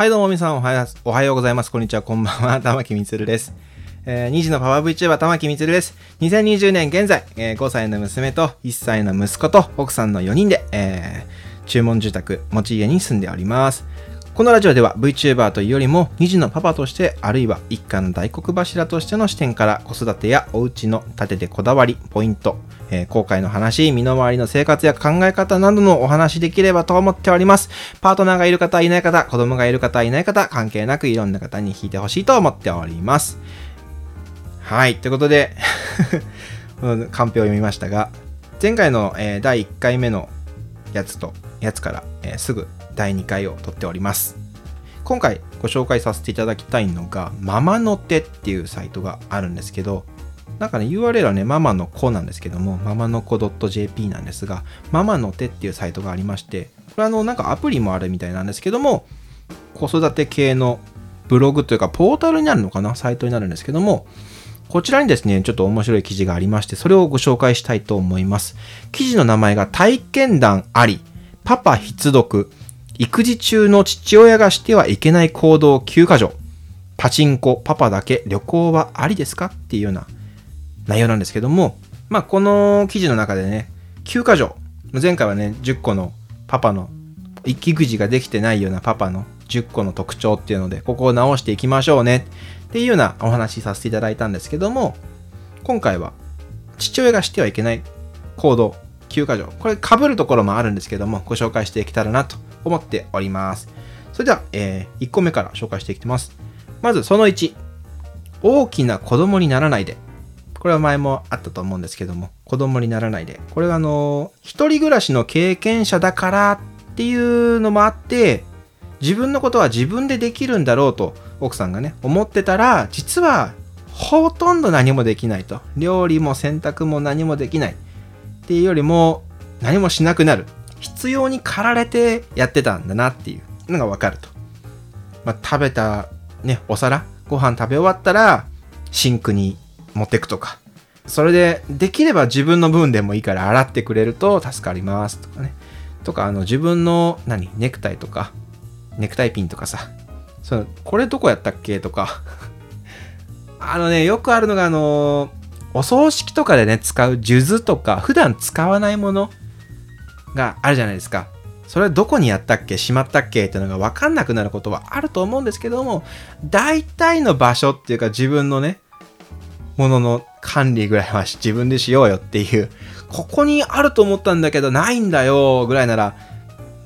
はいどうも皆さんおはようおはようございます。こんにちは、こんばんは。玉木みつるです。えー、2児のパワー VTuber 玉木みつるです。2020年現在、えー、5歳の娘と1歳の息子と奥さんの4人で、えー、注文住宅、持ち家に住んでおります。このラジオでは VTuber というよりも2児のパパとしてあるいは一家の大黒柱としての視点から子育てやお家の建ててこだわり、ポイント、えー、後悔の話、身の回りの生活や考え方などのお話できればと思っております。パートナーがいる方、いない方、子供がいる方、いない方、関係なくいろんな方に聞いてほしいと思っております。はい、ということで カンペを読みましたが、前回の、えー、第1回目のやつと、やつから、えー、すぐ第2回を撮っております。今回ご紹介させていただきたいのが、ママの手っていうサイトがあるんですけど、なんかね、URL はね、ママの子なんですけども、ママの子 .jp なんですが、ママの手っていうサイトがありまして、これあの、なんかアプリもあるみたいなんですけども、子育て系のブログというか、ポータルになるのかなサイトになるんですけども、こちらにですね、ちょっと面白い記事がありまして、それをご紹介したいと思います。記事の名前が体験談あり、パパ必読、育児中の父親がしてはいけない行動9箇条。パチンコ、パパだけ旅行はありですか？っていうような内容なんですけども、まあ、この記事の中でね、9箇条。前回はね、10個のパパの、育児ができてないようなパパの10個の特徴っていうので、ここを直していきましょうねっていうようなお話しさせていただいたんですけども、今回は父親がしてはいけない行動9箇条。これ被るところもあるんですけども、ご紹介していけたらなと思っております。それでは、えー、1個目から紹介していきます。まずその1、大きな子供にならないで。これは前もあったと思うんですけども、子供にならないで。これはあの、一人暮らしの経験者だからっていうのもあって、自分のことは自分でできるんだろうと奥さんがね、思ってたら、実はほとんど何もできないと。料理も洗濯も何もできない。っていうよりも何もしなくなる。必要に駆られてやってたんだなっていうのがわかると。まあ、食べたね、お皿、ご飯食べ終わったら、シンクに持ってくとか。それで、できれば自分の分でもいいから洗ってくれると助かりますとかね。とか、あの、自分の、何、ネクタイとか、ネクタイピンとかさ、その、これどこやったっけとか。あのね、よくあるのが、あのお葬式とかでね、使う数珠とか、普段使わないものがあるじゃないですか。それどこにやったっけしまったっけってのが分かんなくなることはあると思うんですけども、大体の場所っていうか自分のね、ものの管理ぐらいは自分でしようよっていう、ここにあると思ったんだけどないんだよぐらいなら、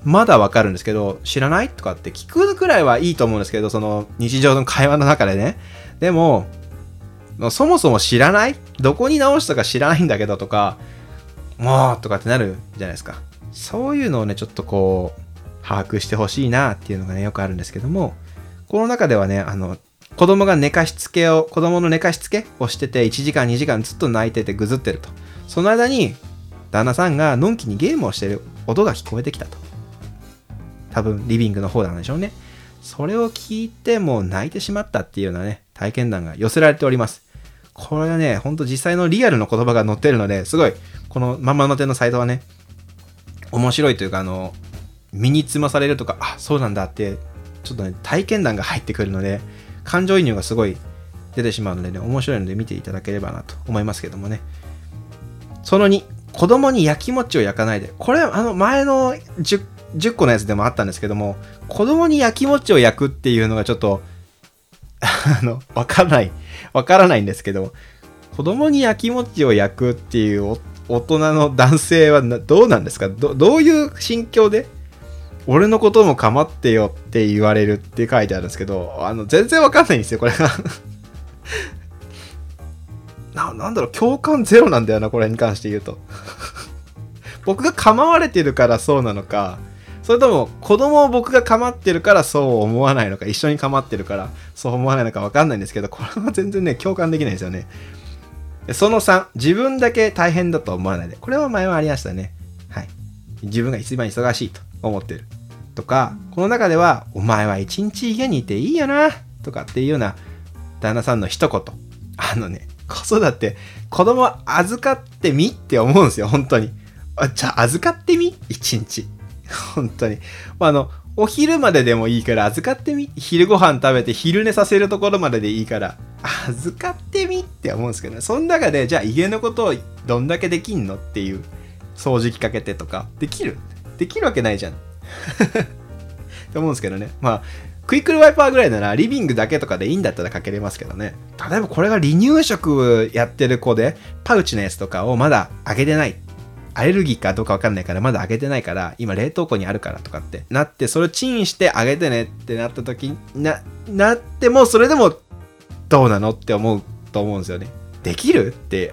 まだわかるんですけど、知らないとかって聞くぐらいはいいと思うんですけど、その日常の会話の中でね。でも、そもそも知らないどこに直したか知らないんだけどとか、もうとかってなるじゃないですか。そういうのをね、ちょっとこう、把握してほしいなっていうのがね、よくあるんですけども、この中ではね、あの、子供が寝かしつけを、子供の寝かしつけをしてて、1時間2時間ずっと泣いててぐずってると。その間に、旦那さんがのんきにゲームをしてる音が聞こえてきたと。多分、リビングの方なんでしょうね。それを聞いてもう泣いてしまったっていうようなね、体験談が寄せられております。これはね、ほんと実際のリアルの言葉が載ってるので、すごい、このまんまの手のサイトはね、面白いというか、あの、身につまされるとか、あ、そうなんだって、ちょっとね、体験談が入ってくるので、感情移入がすごい出てしまうのでね、面白いので見ていただければなと思いますけどもね。その2、子供に焼き餅を焼かないで。これ、あの、前の 10, 10個のやつでもあったんですけども、子供に焼き餅を焼くっていうのがちょっと、あの、わからない、わからないんですけど、子供に焼き餅を焼くっていう大人の男性はどうなんですか？どどういう心境で俺のことも構ってよって言われるって書いてあるんですけど、あの、全然わかんないんですよ、これが な。なんだろう、共感ゼロなんだよな、これに関して言うと 僕が構われてるからそうなのか、それとも子供を僕が構ってるからそう思わないのか、一緒に構ってるからそう思わないのかわかんないんですけど、これは全然ね、共感できないんですよね。その3、自分だけ大変だと思わないで。これは前はありましたね。はい。自分が一番忙しいと思ってる。とか、この中では、お前は一日家にいていいよな、とかっていうような旦那さんの一言。あのね、子育て、子供預かってみって思うんですよ、本当に。じゃあ預かってみ？一日。本当に。あの、お昼まででもいいから預かってみ？昼ご飯食べて昼寝させるところまででいいから、預かってみって思うんですけどね。その中で、じゃあ家のことをどんだけできんの？っていう、掃除機かけてとか、できる？できるわけないじゃん。って思うんですけどね。まあ、クイックルワイパーぐらいならリビングだけとかでいいんだったらかけれますけどね。例えばこれが離乳食やってる子で、パウチのやつとかをまだあげてない。アレルギーかどうかわかんないからまだあげてないから、今冷凍庫にあるからとかってなって、それをチンしてあげてねってなった時な、なってもそれでもどうなのって思うと思うんですよね。できる？って、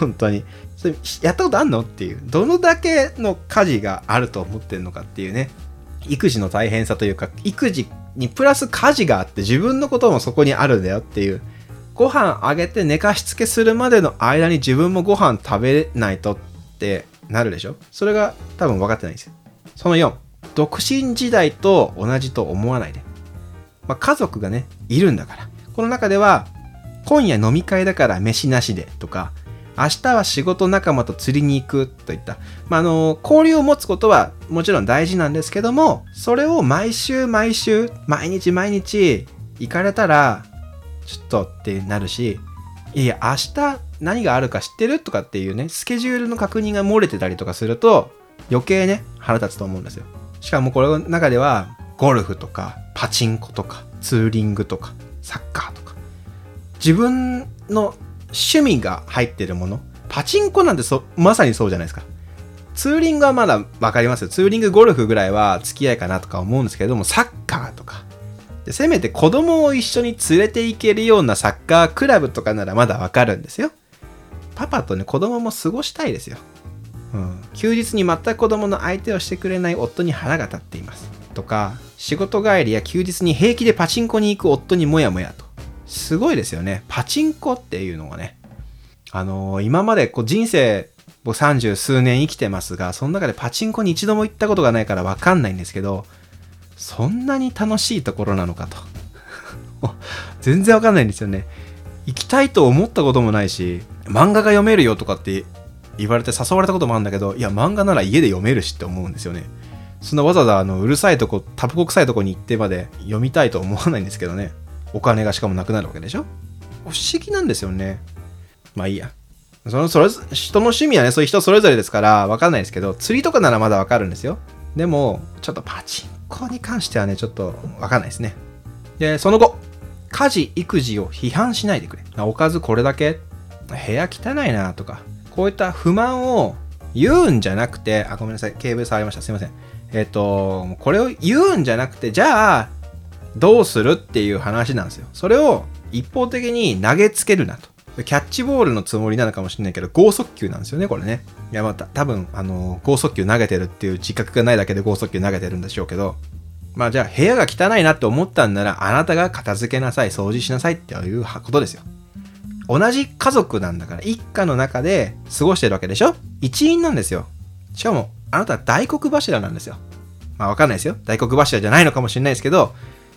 本当に。それやったことあんの？っていう。どのだけの家事があると思ってんのかっていうね。育児の大変さというか、育児にプラス家事があって自分のこともそこにあるんだよっていう。ご飯あげて寝かしつけするまでの間に自分もご飯食べないとってなるでしょ？それが多分分かってないんですよ。その4、独身時代と同じと思わないで。まあ、家族がね、いるんだから。この中では、今夜飲み会だから飯なしでとか、明日は仕事仲間と釣りに行くといった、まあ、あの、交流を持つことはもちろん大事なんですけども、それを毎週毎週、毎日毎日行かれたら、ちょっとってなるし、いや、明日何があるか知ってるとかっていうね、スケジュールの確認が漏れてたりとかすると、余計ね、腹立つと思うんですよ。しかもこの中では、ゴルフとか、パチンコとか、ツーリングとか、サッカーとか、自分の趣味が入ってるもの、パチンコなんてそまさにそうじゃないですか。ツーリングはまだわかりますよ。ツーリング、ゴルフぐらいは付き合いかなとか思うんですけれども、サッカーとか、でせめて子供を一緒に連れて行けるようなサッカークラブとかならまだわかるんですよ。パパとね、子供も過ごしたいですよ。うん、休日に全く子供の相手をしてくれない夫に腹が立っています。とか、仕事帰りや休日に平気でパチンコに行く夫にもやもやと。すごいですよね。パチンコっていうのがね。あのー、今までこう人生、僕三十数年生きてますが、その中でパチンコに一度も行ったことがないからわかんないんですけど、そんなに楽しいところなのかと。全然わかんないんですよね。行きたいと思ったこともないし、漫画が読めるよとかって言われて誘われたこともあるんだけど、いや、漫画なら家で読めるしって思うんですよね。そんなわざわざあのうるさいとこ、タバコ臭いとこに行ってまで読みたいと思わないんですけどね。お金がしかもなくなるわけでしょ？不思議なんですよね。まあいいや。そのそれ人の趣味はね、そういう人それぞれですからわかんないですけど、釣りとかならまだわかるんですよ。でも、ちょっとパチンコに関してはね、ちょっとわかんないですね。で、その後、家事、育児を批判しないでくれ。おかずこれだけ？部屋汚いなとか、こういった不満を言うんじゃなくて、あ、ごめんなさい、ケーブル触りました。すいません。えっ、と、これを言うんじゃなくて、じゃあ、どうするっていう話なんですよ。それを一方的に投げつけるなと。キャッチボールのつもりなのかもしれないけど、剛速球なんですよね、これね。いや、また、多分、あの、剛速球投げてるっていう自覚がないだけで剛速球投げてるんでしょうけど、まあじゃあ部屋が汚いなって思ったんなら、あなたが片付けなさい、掃除しなさいっていうことですよ。同じ家族なんだから、一家の中で過ごしてるわけでしょ？一員なんですよ。しかも、あなたは大黒柱なんですよ。まあわかんないですよ。大黒柱じゃないのかもしれないですけど、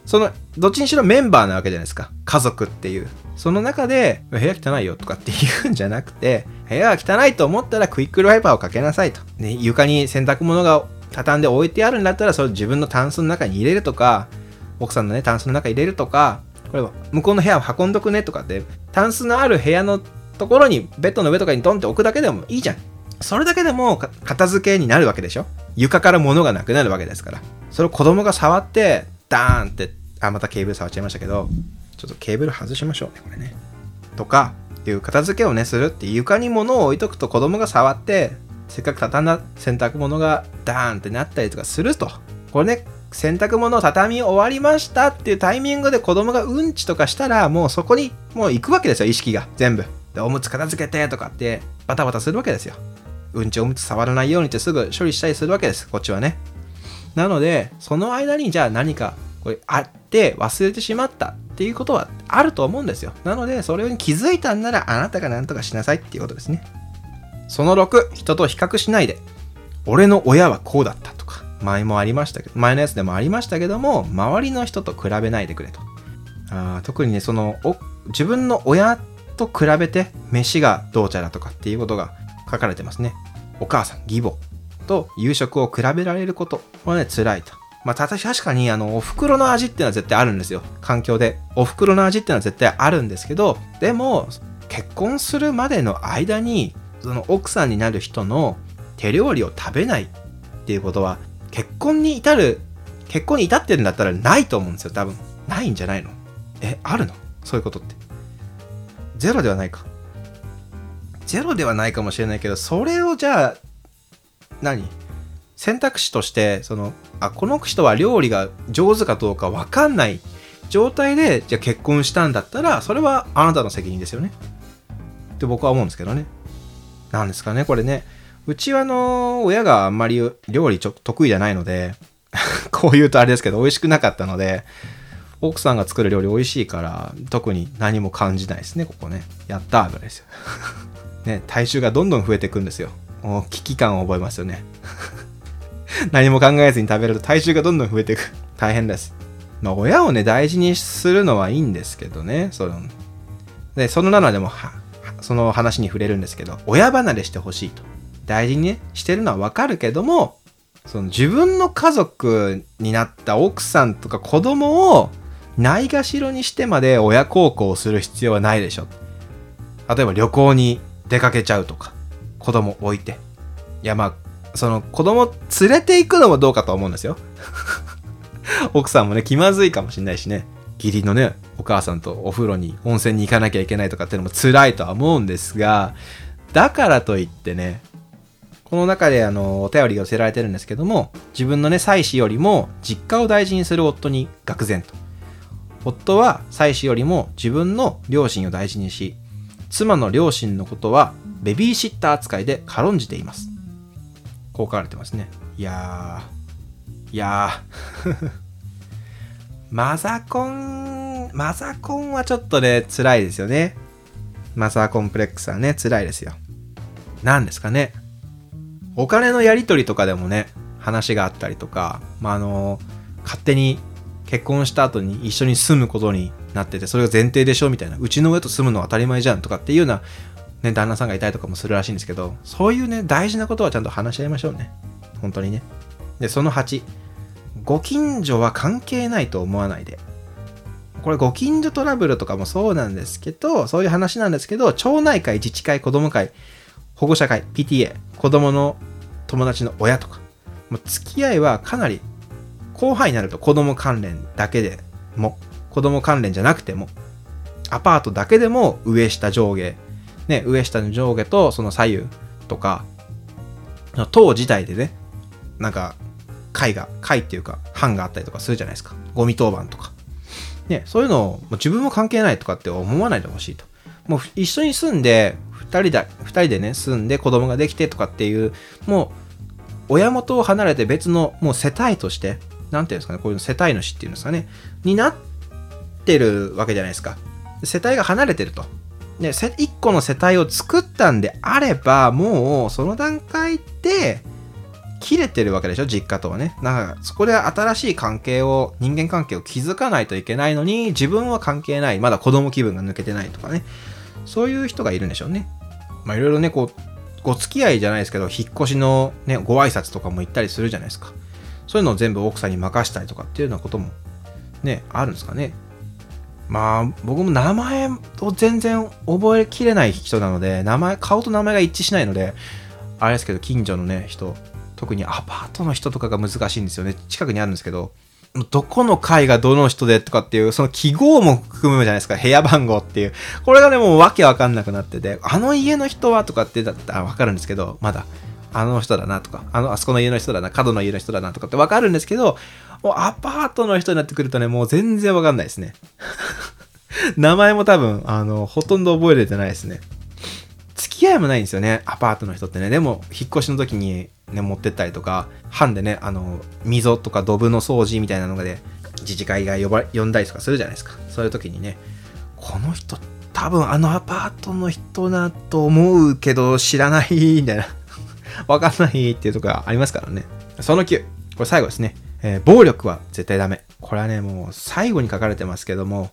その、どっちにしろメンバーなわけじゃないですか。家族っていう。その中で、部屋汚いよとかって言うんじゃなくて、部屋が汚いと思ったらクイックルワイパーをかけなさいと。ね、床に洗濯物が畳んで置いてあるんだったら、それを自分のタンスの中に入れるとか、奥さんのね、タンスの中に入れるとか、これは向こうの部屋を運んどくねとかって、タンスのある部屋のところに、ベッドの上とかにドンって置くだけでもいいじゃん。それだけでも片付けになるわけでしょ床から物がなくなるわけですから。それを子供が触って、ダーンって、あ、またケーブル触っちゃいましたけど、ちょっとケーブル外しましょうね、これね。とか、いう片付けをね、するって床に物を置いとくと子供が触って、せっかく畳んだ洗濯物がダーンってなったりとかすると。これね、洗濯物を畳み終わりましたっていうタイミングで子供がうんちとかしたら、もうそこにもう行くわけですよ、意識が。全部。で、おむつ片付けてとかってバタバタするわけですよ。うんちおむつ触らないようにってすぐ処理したりするわけです、こっちはね。なので、その間にじゃあ何かこれあって忘れてしまったっていうことはあると思うんですよ。なので、それに気づいたんならあなたが何とかしなさいっていうことですね。その6、人と比較しないで。俺の親はこうだったとか、前もありましたけど、前のやつでもありましたけども、周りの人と比べないでくれと。あ特にね、その自分の親と比べて飯がどうちゃらとかっていうことが書かれてますね。お母さん、義母。と夕食を比べられることはね、辛いと。まあ、確かに、あの、お袋の味っていうのは絶対あるんですよ。環境で。お袋の味っていうのは絶対あるんですけど、でも、結婚するまでの間に、その奥さんになる人の手料理を食べないっていうことは、結婚に至る、結婚に至ってるんだったらないと思うんですよ、多分。ないんじゃないの？え、あるの？そういうことって。ゼロではないか。ゼロではないかもしれないけど、それをじゃあ、何？選択肢として、その、あ、この人は料理が上手かどうかわかんない状態で、じゃあ結婚したんだったら、それはあなたの責任ですよね。って僕は思うんですけどね。なんですかね、これね。うちはの、親があんまり料理ちょ得意じゃないので、こう言うとあれですけど、美味しくなかったので、奥さんが作る料理美味しいから、特に何も感じないですね、ここね。やったーぐらいですよ。ね、体重がどんどん増えていくんですよ。もう危機感を覚えますよね。何も考えずに食べると体重がどんどん増えていく。大変です。まあ、親をね、大事にするのはいいんですけどね。そので、その7でもその話に触れるんですけど、親離れしてほしいと。大事にね、してるのはわかるけども、その自分の家族になった奥さんとか子供をないがしろにしてまで親孝行する必要はないでしょ。例えば旅行に出かけちゃうとか、子供置いて。いやまあ、その子供連れて行くのもどうかと思うんですよ。奥さんもね、気まずいかもしんないしね。義理のね、お母さんとお風呂に温泉に行かなきゃいけないとかっていうのも辛いとは思うんですが、だからといってね、この中であのお便りが寄せられてるんですけども自分のね妻子よりも実家を大事にする夫に愕然と夫は妻子よりも自分の両親を大事にし妻の両親のことはベビーシッター扱いで軽んじています。こう書かれてますね。いやー。いやー。マザコンマザコンはちょっとね辛いですよね。マザーコンプレックスはね辛いですよ。何ですかね。お金のやり取りとかでもね、話があったりとか、まあ、あの、勝手に結婚した後に一緒に住むことになってて、それが前提でしょみたいな、うちの上と住むのは当たり前じゃんとかっていうような、ね、旦那さんがいたりとかもするらしいんですけど、そういうね、大事なことはちゃんと話し合いましょうね。本当にね。で、その8、ご近所は関係ないと思わないで。これご近所トラブルとかもそうなんですけど、そういう話なんですけど、町内会、自治会、子供会、保護者会、PTA、子供の友達の親とか、もう付き合いはかなり後輩になると子供関連だけでも、子供関連じゃなくても、アパートだけでも上下上下、ね、上下の上下とその左右とか、塔自体でね、なんか、階が、階っていうか、班があったりとかするじゃないですか。ゴミ当番とか。ね、そういうのを自分も関係ないとかって思わないでほしいと。もう一緒に住んで、2人で、2人でね、住んで子供ができてとかっていう、もう、親元を離れて別の、もう世帯として、なんていうんですかね、こういう世帯主っていうんですかね、になってるわけじゃないですか。世帯が離れてると。で、1個の世帯を作ったんであれば、もうその段階で、切れてるわけでしょ実家とはね。なんか、そこで新しい関係を、人間関係を築かないといけないのに、自分は関係ない。まだ子供気分が抜けてないとかね。そういう人がいるんでしょうね。まあいろいろね、こう、ご付き合いじゃないですけど、引っ越しのね、ご挨拶とかも行ったりするじゃないですか。そういうのを全部奥さんに任したりとかっていうようなこともね、あるんですかね。まあ、僕も名前を全然覚えきれない人なので、名前、顔と名前が一致しないので、あれですけど、近所のね、人、特にアパートの人とかが難しいんですよね。近くにあるんですけど、どこの階がどの人でとかっていう、その記号も含むじゃないですか、部屋番号っていう。これがね、もうわけわかんなくなってて、あの家の人はとかってだったらわかるんですけど、まだ、あの人だなとか、あの、あそこの家の人だな、角の家の人だなとかってわかるんですけど、もうアパートの人になってくるとね、もう全然わかんないですね。名前も多分、あの、ほとんど覚えれてないですね。付き合いもないんですよね、アパートの人ってね。でも、引っ越しの時にね、持ってったりとか、班でね、あの、溝とかドブの掃除みたいなのがで、自治会が呼ば呼んだりとかするじゃないですか。そういう時にね、この人、多分あのアパートの人だと思うけど知らないみたいな。わかんないっていうとこがありますからね。その9。これ最後ですね。えー、暴力は絶対ダメ。これはね、もう最後に書かれてますけども、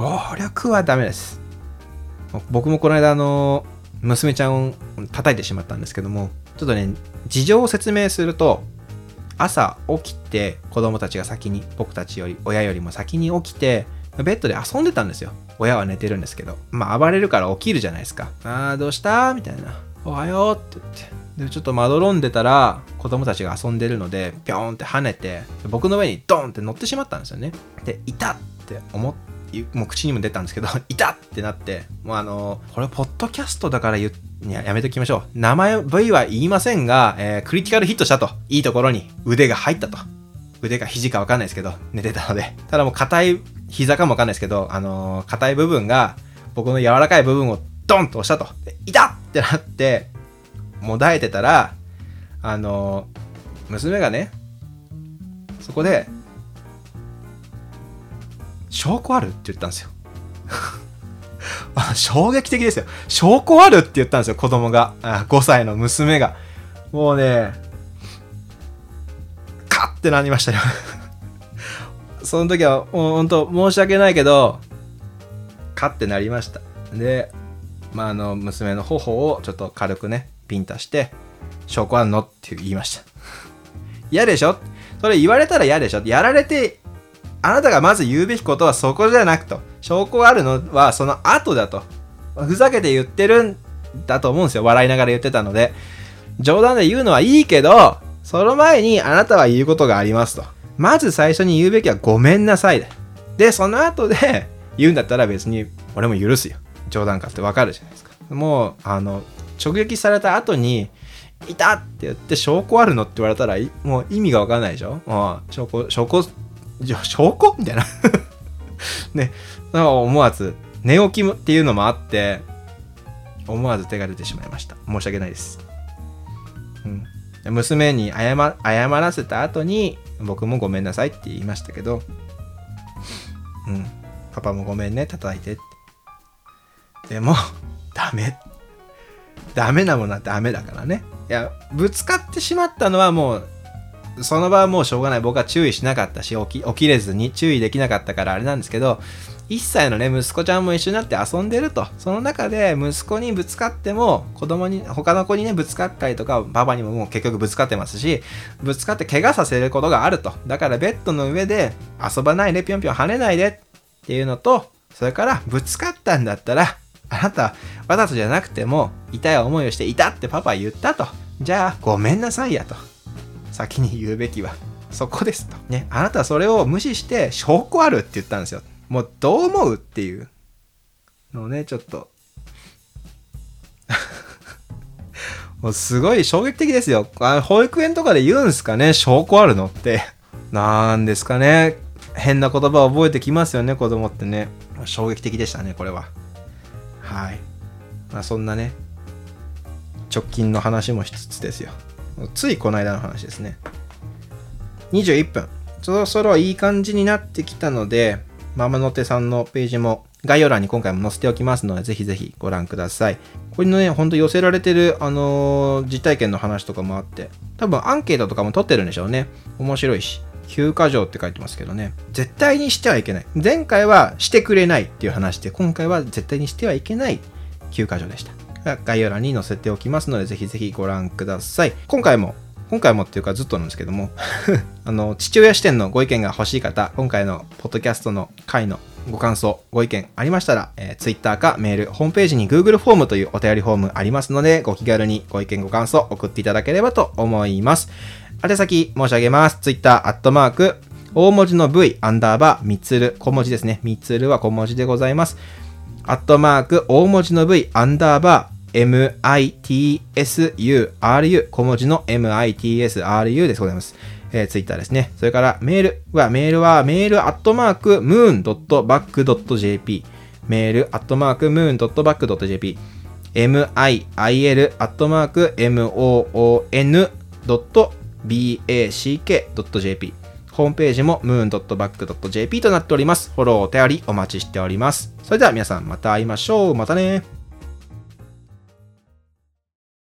暴力はダメです。僕もこの間あの娘ちゃんを叩いてしまったんですけども、ちょっとね、事情を説明すると、朝起きて子供たちが先に僕たちより親よりも先に起きてベッドで遊んでたんですよ。親は寝てるんですけどまあ暴れるから起きるじゃないですか。あーどうした？みたいな。おはようって言って。でちょっとまどろんでたら子供たちが遊んでるのでピョーンって跳ねて僕の上にドンって乗ってしまったんですよね。でいたって思ってもう口にも出たんですけど、いたってなって、もうあの、これ、ポッドキャストだから言ややめときましょう。名前 V は言いませんが、えー、クリティカルヒットしたと。いいところに腕が入ったと。腕か肘かわかんないですけど、寝てたので。ただもう硬い膝かもわかんないですけど、あのー、硬い部分が僕の柔らかい部分をドンと押したと。いたってなって、もだえてたら、あのー、娘がね、そこで、証拠ある？って言ったんですよ。衝撃的ですよ。証拠ある？って言ったんですよ、子供が。5歳の娘が。もうね、カッてなりましたよ。その時は、もう本当申し訳ないけど、カッてなりました。で、まあ、あの、娘の頬をちょっと軽くね、ピンタして、証拠あんの？って言いました。嫌でしょ？それ言われたら嫌でしょやられてあなたがまず言うべきことはそこじゃなくと。証拠があるのはその後だと。ふざけて言ってるんだと思うんですよ。笑いながら言ってたので。冗談で言うのはいいけど、その前にあなたは言うことがありますと。まず最初に言うべきはごめんなさいで。で、その後で 言うんだったら別に俺も許すよ。冗談かってわかるじゃないですか。もう、あの、直撃された後に、いたって言って証拠あるのって言われたらもう意味がわかんないでしょ？もう証拠、証拠じゃ証拠？みたいな ね、思わず、寝起きっていうのもあって、思わず手が出てしまいました。申し訳ないです。うん。娘に謝謝らせた後に、僕もごめんなさいって言いましたけど、うん。パパもごめんね、叩いてって。でも、ダメ。ダメなものはダメだからね。いや、ぶつかってしまったのはもう、その場はもうしょうがない。僕は注意しなかったし、起き起きれずに注意できなかったからあれなんですけど、1歳のね、息子ちゃんも一緒になって遊んでると。その中で息子にぶつかっても、子供に、他の子にね、ぶつかったりとか、パパにももう結局ぶつかってますし、ぶつかって怪我させることがあると。だからベッドの上で遊ばないで、ぴょんぴょん跳ねないでっていうのと、それからぶつかったんだったら、あなた、わざとじゃなくても、痛い思いをしていたってパパ言ったと。じゃあ、ごめんなさいやと。先に言うべきはそこですと。ね、あなたはそれを無視して証拠あるって言ったんですよ。もうどう思うっていうのをね、ちょっと もうすごい衝撃的ですよ。あ保育園とかで言うんすかね証拠あるのって。なんですかね変な言葉を覚えてきますよね、子供ってね。衝撃的でしたね、これは。はい。まあそんなね、直近の話もしつつですよ。ついこの間の話ですね。21分。そろそろいい感じになってきたので、ママの手さんのページも概要欄に今回も載せておきますので、ぜひぜひご覧ください。これのね、ほんと寄せられてる、あのー、実体験の話とかもあって、多分アンケートとかも取ってるんでしょうね。面白いし。9箇条って書いてますけどね。絶対にしてはいけない。前回はしてくれないっていう話で、今回は絶対にしてはいけない9箇条でした。概要欄に載せておきますので、ぜひぜひご覧ください。今回も今回もっていうかずっとなんですけども あの、父親視点のご意見が欲しい方、今回のポッドキャストの回のご感想、ご意見ありましたら、えー、Twitter かメール、ホームページに Google フォームというお便りフォームありますので、ご気軽にご意見ご感想送っていただければと思います。宛先申し上げます。Twitter、アットマーク、大文字の V、アンダーバー、みつる、小文字ですね。みつるは小文字でございます。アットマーク、大文字の V、アンダーバー、mitsuru、小文字の MITSRU でございます。えー、ツイッターですね。それからメールは、メールは、メールアットマーク、moon.back.jp。メールアットマーク、moon.back.jp。mil アットマーク、moon.back.jp。ホームページも moon.back.jp となっております。フォロー、お便りお待ちしております。それでは皆さんまた会いましょう。またね